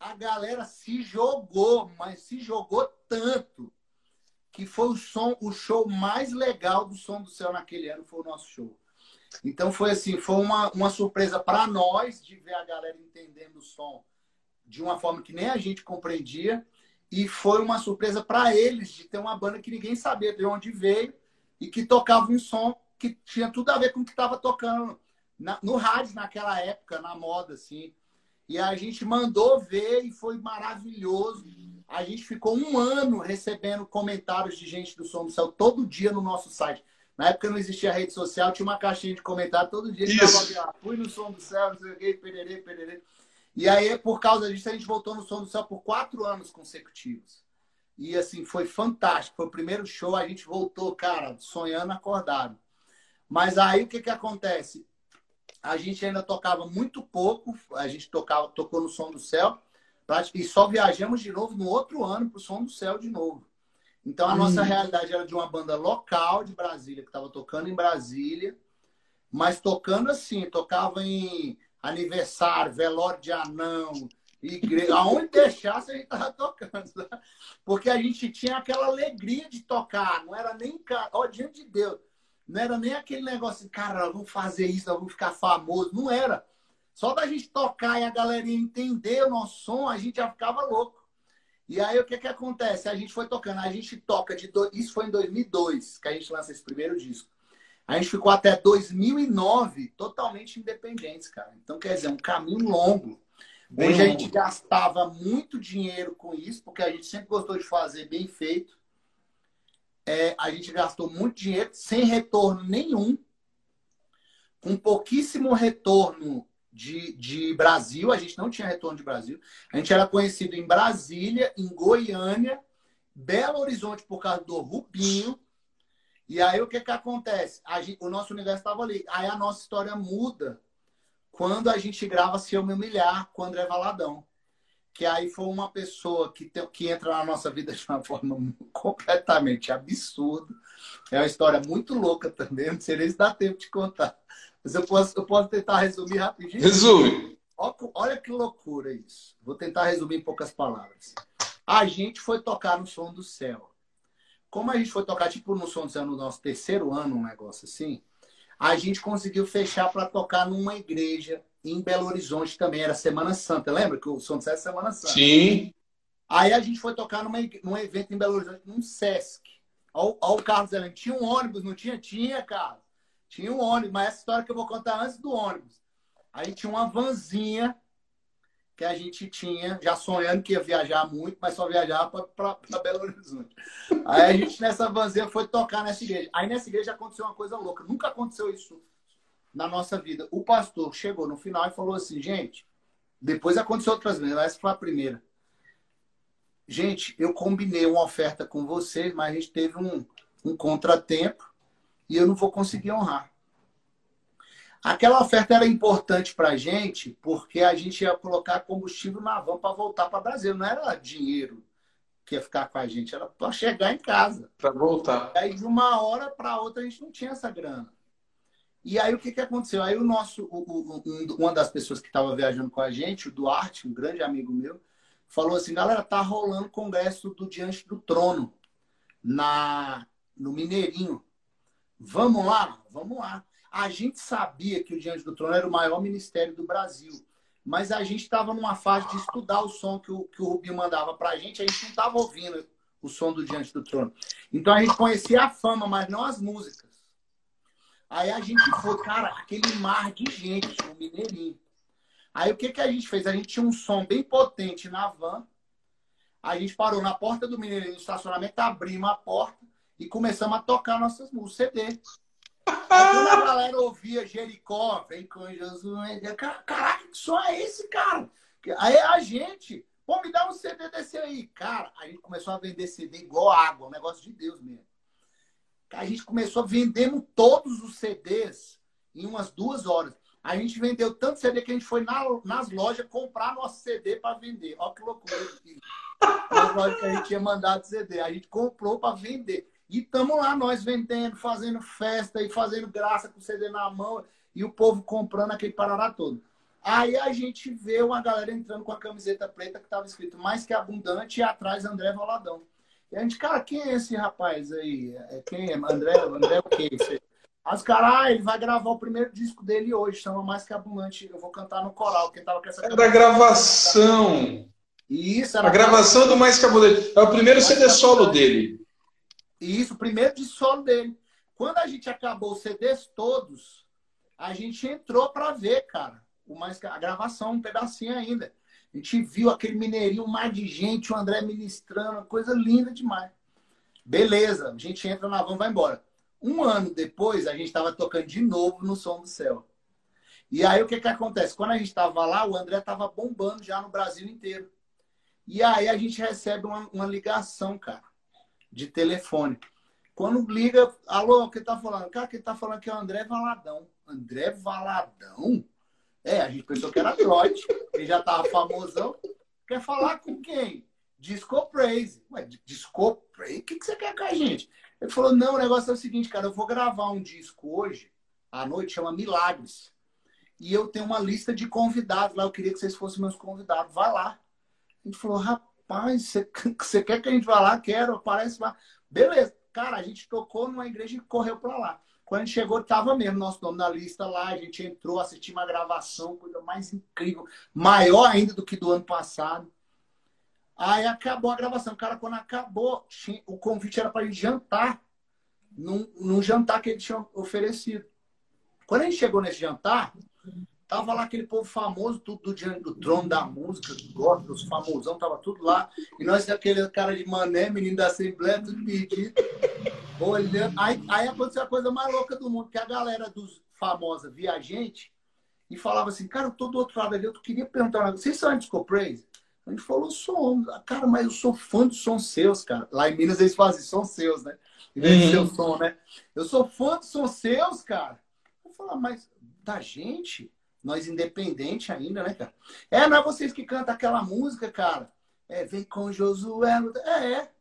a galera se jogou, mas se jogou tanto que foi o som, o show mais legal do Som do Céu naquele ano, foi o nosso show. Então foi assim, foi uma, uma surpresa para nós de ver a galera entendendo o som de uma forma que nem a gente compreendia e foi uma surpresa para eles de ter uma banda que ninguém sabia de onde veio e que tocava um som que tinha tudo a ver com o que estava tocando na, no rádio naquela época, na moda assim. E a gente mandou ver e foi maravilhoso a gente ficou um ano recebendo comentários de gente do Som do Céu todo dia no nosso site. Na época não existia rede social, tinha uma caixinha de comentário todo dia. Isso. Tava, fui no Som do Céu, não sei o que, pererê, pererê. E aí, por causa disso, a gente voltou no Som do Céu por quatro anos consecutivos. E assim, foi fantástico. Foi o primeiro show, a gente voltou, cara, sonhando acordado. Mas aí o que, que acontece? A gente ainda tocava muito pouco, a gente tocava, tocou no Som do Céu, e só viajamos de novo no outro ano para o Som do Céu de novo. Então a hum. nossa realidade era de uma banda local de Brasília, que estava tocando em Brasília, mas tocando assim, tocava em aniversário, velório de anão, igreja, aonde deixasse a gente estava tocando. Né? Porque a gente tinha aquela alegria de tocar, não era nem, ó, diante de Deus, não era nem aquele negócio, cara, vamos fazer isso, vamos ficar famoso, não era. Só da gente tocar e a galerinha entender o nosso som, a gente já ficava louco. E aí o que que acontece? A gente foi tocando, a gente toca de do... isso foi em 2002 que a gente lança esse primeiro disco. A gente ficou até 2009 totalmente independentes, cara. Então quer dizer, um caminho longo. Bem onde a gente gastava muito dinheiro com isso, porque a gente sempre gostou de fazer bem feito. É, a gente gastou muito dinheiro sem retorno nenhum com pouquíssimo retorno de, de Brasil, a gente não tinha retorno de Brasil. A gente era conhecido em Brasília, em Goiânia, Belo Horizonte por causa do Rubinho. E aí o que que acontece? Gente, o nosso universo estava ali. Aí a nossa história muda quando a gente grava Se Eu Me Humilhar com André Valadão. Que aí foi uma pessoa que, tem, que entra na nossa vida de uma forma completamente absurda. É uma história muito louca também, não sei nem se dá tempo de contar. Mas eu posso, eu posso tentar resumir rapidinho. Resume. Olha que loucura isso. Vou tentar resumir em poucas palavras. A gente foi tocar no Som do Céu. Como a gente foi tocar, tipo, no Som do Céu no nosso terceiro ano, um negócio assim, a gente conseguiu fechar para tocar numa igreja em Belo Horizonte também. Era Semana Santa. Lembra que o Som do Céu é Semana Santa? Sim. Aí a gente foi tocar numa, num evento em Belo Horizonte, num Sesc. Olha o Carlos dizendo, tinha um ônibus, não tinha? Tinha, cara. Tinha um ônibus, mas essa história que eu vou contar antes do ônibus. Aí tinha uma vanzinha que a gente tinha, já sonhando que ia viajar muito, mas só viajava para Belo Horizonte. Aí a gente, nessa vanzinha, foi tocar nessa igreja. Aí nessa igreja aconteceu uma coisa louca. Nunca aconteceu isso na nossa vida. O pastor chegou no final e falou assim, gente, depois aconteceu outras vezes, essa foi a primeira. Gente, eu combinei uma oferta com vocês, mas a gente teve um, um contratempo e eu não vou conseguir honrar. Aquela oferta era importante para a gente porque a gente ia colocar combustível na van para voltar para o Brasil. Não era dinheiro que ia ficar com a gente, era para chegar em casa. Para voltar. Aí de uma hora para outra a gente não tinha essa grana. E aí o que, que aconteceu? Aí o nosso, o, o, um, uma das pessoas que estava viajando com a gente, o Duarte, um grande amigo meu, falou assim: galera, tá rolando o congresso do Diante do Trono na no Mineirinho. Vamos lá? Vamos lá. A gente sabia que o Diante do Trono era o maior ministério do Brasil, mas a gente estava numa fase de estudar o som que o, que o Rubinho mandava para a gente, a gente não estava ouvindo o som do Diante do Trono. Então a gente conhecia a fama, mas não as músicas. Aí a gente foi, cara, aquele mar de gente no Mineirinho. Aí o que, que a gente fez? A gente tinha um som bem potente na van. A gente parou na porta do Mineirinho, no estacionamento, abrimos a porta e começamos a tocar nossas músicas, CD. Quando a galera ouvia Jericó, vem com Jesus, caraca, que som é esse, cara? Aí a gente, pô, me dá um CD desse aí. Cara, a gente começou a vender CD igual água, um negócio de Deus mesmo. A gente começou vendendo todos os CDs em umas duas horas. A gente vendeu tanto CD que a gente foi na, nas lojas comprar nosso CD para vender. Olha que loucura. Nas lojas que a gente tinha mandado CD. A gente comprou para vender. E estamos lá, nós vendendo, fazendo festa e fazendo graça com o CD na mão e o povo comprando aquele parará todo. Aí a gente vê uma galera entrando com a camiseta preta que estava escrito mais que abundante e atrás André Valadão. E a gente, cara, quem é esse rapaz aí? É, quem é? André? André o quê? As caras, ah, ele vai gravar o primeiro disco dele hoje, chama Mais Que Abundante. Eu vou cantar no coral. Quem tava com essa Era da gravação. Isso, era a gravação do Mais Que Abundante. É o primeiro CD solo dele. Isso, o primeiro de solo dele. Quando a gente acabou os CDs todos, a gente entrou para ver, cara, o mais a gravação, um pedacinho ainda. A gente viu aquele mineirinho, um mar de gente, o André ministrando, coisa linda demais. Beleza, a gente entra na van, vai embora. Um ano depois, a gente estava tocando de novo no Som do Céu. E aí o que que acontece? Quando a gente estava lá, o André estava bombando já no Brasil inteiro. E aí a gente recebe uma, uma ligação, cara de telefone. Quando liga, alô, quem tá falando? Cara, quem tá falando que é o André Valadão. André Valadão? É, a gente pensou que era Trote, ele já tava famosão. Quer falar com quem? Disco Praise. Ué, Disco Praise? O que, que você quer com a gente? Ele falou, não, o negócio é o seguinte, cara, eu vou gravar um disco hoje, à noite, chama Milagres. E eu tenho uma lista de convidados lá, eu queria que vocês fossem meus convidados. Vai lá. Gente falou, rapaz, Rapaz, você quer que a gente vá lá? Quero, aparece lá. Beleza. Cara, a gente tocou numa igreja e correu para lá. Quando a gente chegou, tava mesmo nosso nome na lista lá. A gente entrou, assistiu uma gravação, coisa mais incrível. Maior ainda do que do ano passado. Aí acabou a gravação. Cara, quando acabou, o convite era para gente jantar. Num, num jantar que ele tinha oferecido. Quando a gente chegou nesse jantar, Tava lá aquele povo famoso, tudo diante do trono da música, gosta dos famosão, tava tudo lá. E nós, aquele cara de mané, menino da Assembleia, tudo perdido. Olhando. Aí, aí aconteceu a coisa mais louca do mundo, que a galera dos famosa via a gente e falava assim, cara, eu tô do outro lado ali, eu queria perguntar, vocês são Disco Praise? A gente falou, som, cara, mas eu sou fã dos sons seus, cara. Lá em Minas eles fazem sons seus, né? Em vez de seu som, né? Eu sou fã dos sons seus, cara. Eu falei, mas da gente? Nós independente ainda, né, cara? É, não é vocês que cantam aquela música, cara. É, vem com Josué. É, é.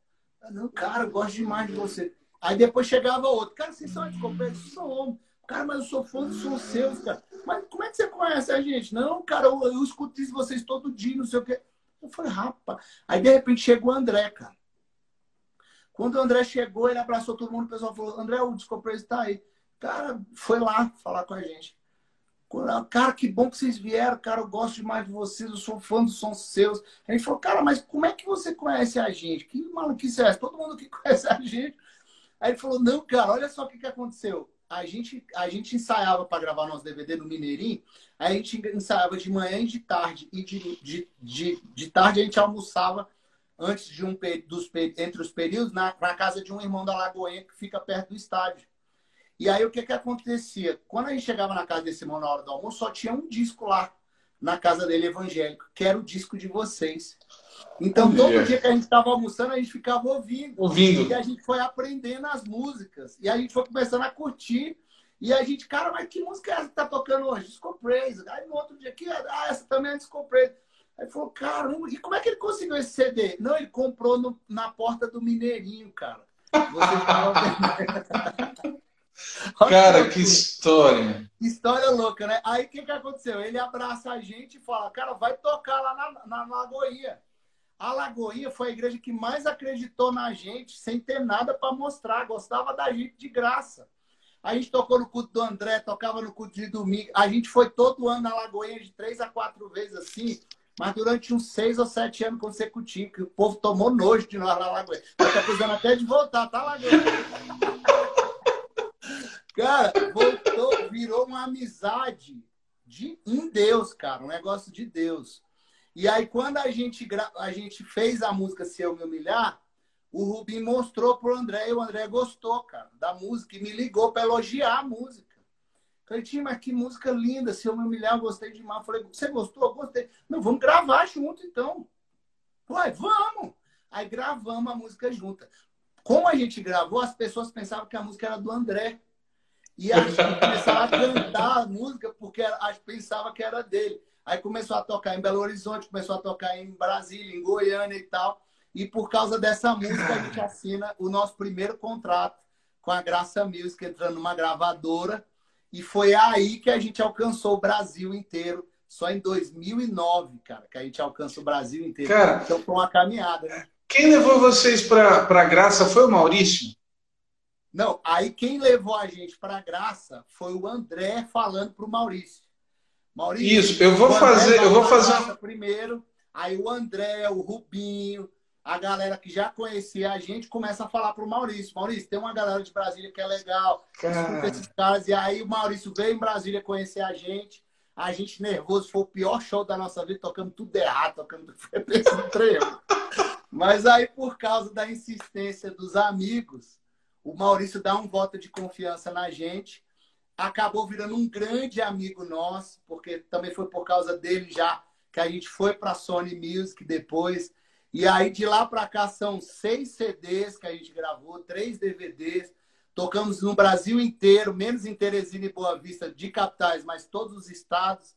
Não, cara, eu gosto demais de você. Aí depois chegava outro. Cara, vocês são de Sou Cara, mas eu sou fã dos seus, cara. Mas como é que você conhece a gente? Não, cara, eu, eu escuto isso vocês todo dia, não sei o quê. Eu falei, rapaz. Aí de repente chegou o André, cara. Quando o André chegou, ele abraçou todo mundo, o pessoal falou: André, o Descompreso tá aí. Cara, foi lá falar com a gente. Cara, que bom que vocês vieram, cara, eu gosto demais de vocês, eu sou fã dos sons seus. A gente falou, cara, mas como é que você conhece a gente? Que maluquice é essa? Todo mundo que conhece a gente. Aí ele falou, não, cara, olha só o que, que aconteceu. A gente, a gente ensaiava para gravar nosso DVD no Mineirinho, a gente ensaiava de manhã e de tarde. E de, de, de, de tarde a gente almoçava antes de um dos entre os períodos na, na casa de um irmão da Lagoinha que fica perto do estádio. E aí o que que acontecia? Quando a gente chegava na casa desse irmão na hora do almoço, só tinha um disco lá na casa dele evangélico, que era o disco de vocês. Então, todo dia que a gente estava almoçando, a gente ficava ouvindo. Ouvindo. E a gente foi aprendendo as músicas. E a gente foi começando a curtir. E a gente, cara, mas que música é essa que tá tocando hoje? Disco Praise. Aí no outro dia aqui, ah, essa também é Disco Praise. Aí falou, caramba, e como é que ele conseguiu esse CD? Não, ele comprou no, na porta do Mineirinho, cara. Você tava... Cara, que história. História louca, né? Aí o que, que aconteceu? Ele abraça a gente e fala, cara, vai tocar lá na, na Lagoinha. A Lagoinha foi a igreja que mais acreditou na gente, sem ter nada para mostrar, gostava da gente de graça. A gente tocou no culto do André, tocava no culto de domingo. A gente foi todo ano na Lagoinha de três a quatro vezes assim, mas durante uns seis ou sete anos consecutivos, que o povo tomou nojo de nós na Lagoinha. Tá precisando até de voltar, tá, Lagoinha? Cara, voltou, virou uma amizade de um Deus, cara, um negócio de Deus. E aí, quando a gente, a gente fez a música Se Eu Me Humilhar, o Rubim mostrou pro André e o André gostou, cara, da música e me ligou para elogiar a música. Tim, mas que música linda, Se Eu Me Humilhar, eu gostei demais. Eu falei, você gostou? Eu gostei. Não, vamos gravar junto então. Ué, vamos! Aí gravamos a música junta. Como a gente gravou, as pessoas pensavam que a música era do André. E a gente começava a cantar a música porque a gente pensava que era dele. Aí começou a tocar em Belo Horizonte, começou a tocar em Brasília, em Goiânia e tal. E por causa dessa música, a gente assina o nosso primeiro contrato com a Graça Music, entrando numa gravadora. E foi aí que a gente alcançou o Brasil inteiro. Só em 2009, cara, que a gente alcança o Brasil inteiro. Cara, então foi uma caminhada, né? Quem levou vocês para a Graça foi o Maurício? Não, aí quem levou a gente para a graça foi o André falando para o Maurício. Maurício. Isso, eu vou fazer, eu vou fazer primeiro. Aí o André, o Rubinho, a galera que já conhecia a gente começa a falar para o Maurício. Maurício, tem uma galera de Brasília que é legal. Escuta esses caras. E aí o Maurício veio em Brasília conhecer a gente. A gente nervoso, foi o pior show da nossa vida, tocando tudo errado, tocando tudo. Foi Mas aí, por causa da insistência dos amigos, o Maurício dá um voto de confiança na gente. Acabou virando um grande amigo nosso, porque também foi por causa dele já que a gente foi para a Sony Music depois. E aí de lá para cá são seis CDs que a gente gravou, três DVDs. Tocamos no Brasil inteiro, menos em Teresina e Boa Vista, de capitais, mas todos os estados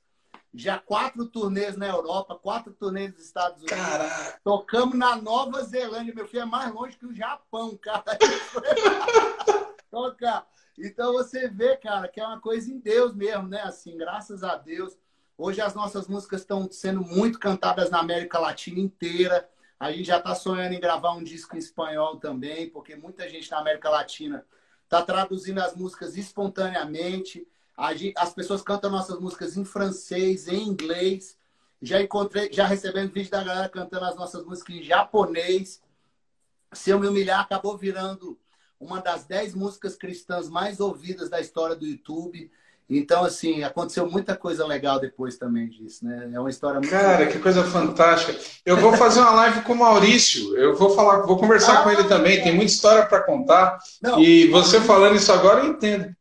já quatro turnês na Europa, quatro turnês nos Estados Unidos. Caraca. Tocamos na Nova Zelândia, meu filho é mais longe que o Japão, cara. Tocar. Então você vê, cara, que é uma coisa em Deus mesmo, né? Assim, graças a Deus. Hoje as nossas músicas estão sendo muito cantadas na América Latina inteira. A gente já está sonhando em gravar um disco em espanhol também, porque muita gente na América Latina está traduzindo as músicas espontaneamente. As pessoas cantam nossas músicas em francês, em inglês. Já encontrei, já recebendo vídeo da galera cantando as nossas músicas em japonês. Se eu me humilhar, acabou virando uma das dez músicas cristãs mais ouvidas da história do YouTube. Então, assim, aconteceu muita coisa legal depois também disso, né? É uma história muito Cara, legal. que coisa fantástica. Eu vou fazer uma live com o Maurício. Eu vou falar, vou conversar ah, com ele também. Tem muita história para contar. Não, e você falando isso agora, eu entendo.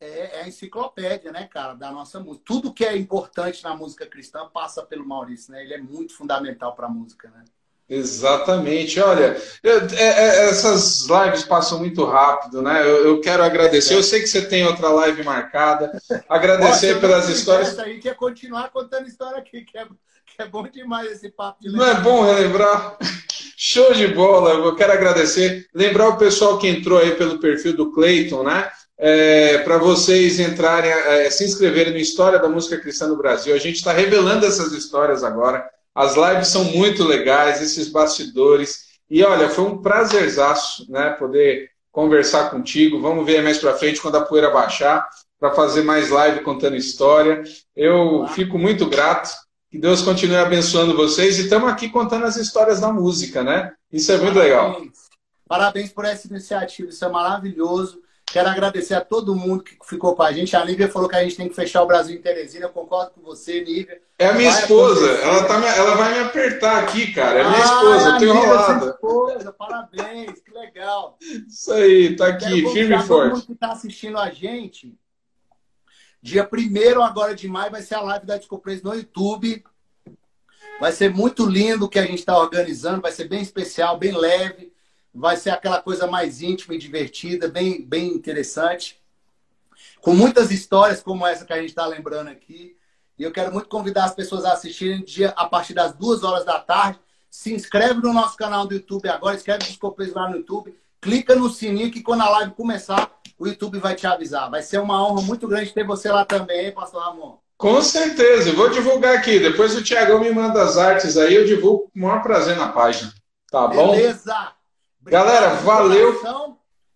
É, é, a enciclopédia, né, cara, da nossa música. Tudo que é importante na música cristã passa pelo Maurício, né? Ele é muito fundamental para a música, né? Exatamente. Olha, eu, é, é, essas lives passam muito rápido, né? Eu, eu, quero agradecer. Eu sei que você tem outra live marcada. Agradecer Nossa, pelas histórias. Isso aí quer continuar contando história aqui, que é, que é bom demais esse papo de Não é bom relembrar? Show de bola. Eu quero agradecer. Lembrar o pessoal que entrou aí pelo perfil do Clayton, né? É, para vocês entrarem, é, se inscreverem no História da Música Cristã no Brasil. A gente está revelando essas histórias agora. As lives são muito legais, esses bastidores. E olha, foi um prazerzaço né, poder conversar contigo. Vamos ver mais para frente quando a poeira baixar para fazer mais live contando história. Eu fico muito grato. Que Deus continue abençoando vocês e estamos aqui contando as histórias da música, né? Isso é muito Parabéns. legal. Parabéns por essa iniciativa, isso é maravilhoso. Quero agradecer a todo mundo que ficou com a gente. A Nívia falou que a gente tem que fechar o Brasil em Teresina. Eu concordo com você, Nívia. É a minha vai esposa. Ela, tá, ela vai me apertar aqui, cara. É a minha ah, esposa. Eu tô enrolada. esposa. Parabéns. Que legal. Isso aí. Tá aqui. Firme e forte. Todo mundo que tá assistindo a gente. Dia 1 agora de maio vai ser a live da Discopraise no YouTube. Vai ser muito lindo o que a gente está organizando. Vai ser bem especial, bem leve vai ser aquela coisa mais íntima e divertida, bem, bem interessante. Com muitas histórias como essa que a gente está lembrando aqui. E eu quero muito convidar as pessoas a assistirem dia, a partir das duas horas da tarde. Se inscreve no nosso canal do YouTube agora, escreve Desculpas lá no YouTube. Clica no sininho que quando a live começar, o YouTube vai te avisar. Vai ser uma honra muito grande ter você lá também, hein, Pastor Ramon? Com certeza, eu vou divulgar aqui. Depois o Tiagão me manda as artes aí, eu divulgo com o maior prazer na página. Tá bom? Beleza! Galera, valeu.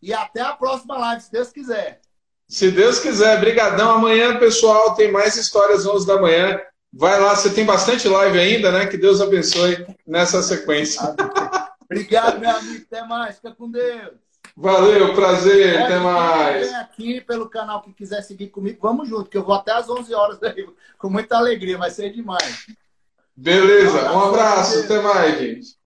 E até a próxima live, se Deus quiser. Se Deus quiser, brigadão. Amanhã, pessoal, tem mais histórias 11 da manhã. Vai lá, você tem bastante live ainda, né? Que Deus abençoe nessa sequência. Obrigado, meu amigo. Até mais. Fica com Deus. Valeu, prazer. Pode até mais. Vem aqui pelo canal que quiser seguir comigo. Vamos junto, que eu vou até às 11 horas daí, com muita alegria. Vai ser demais. Beleza. Um abraço. Até mais, gente.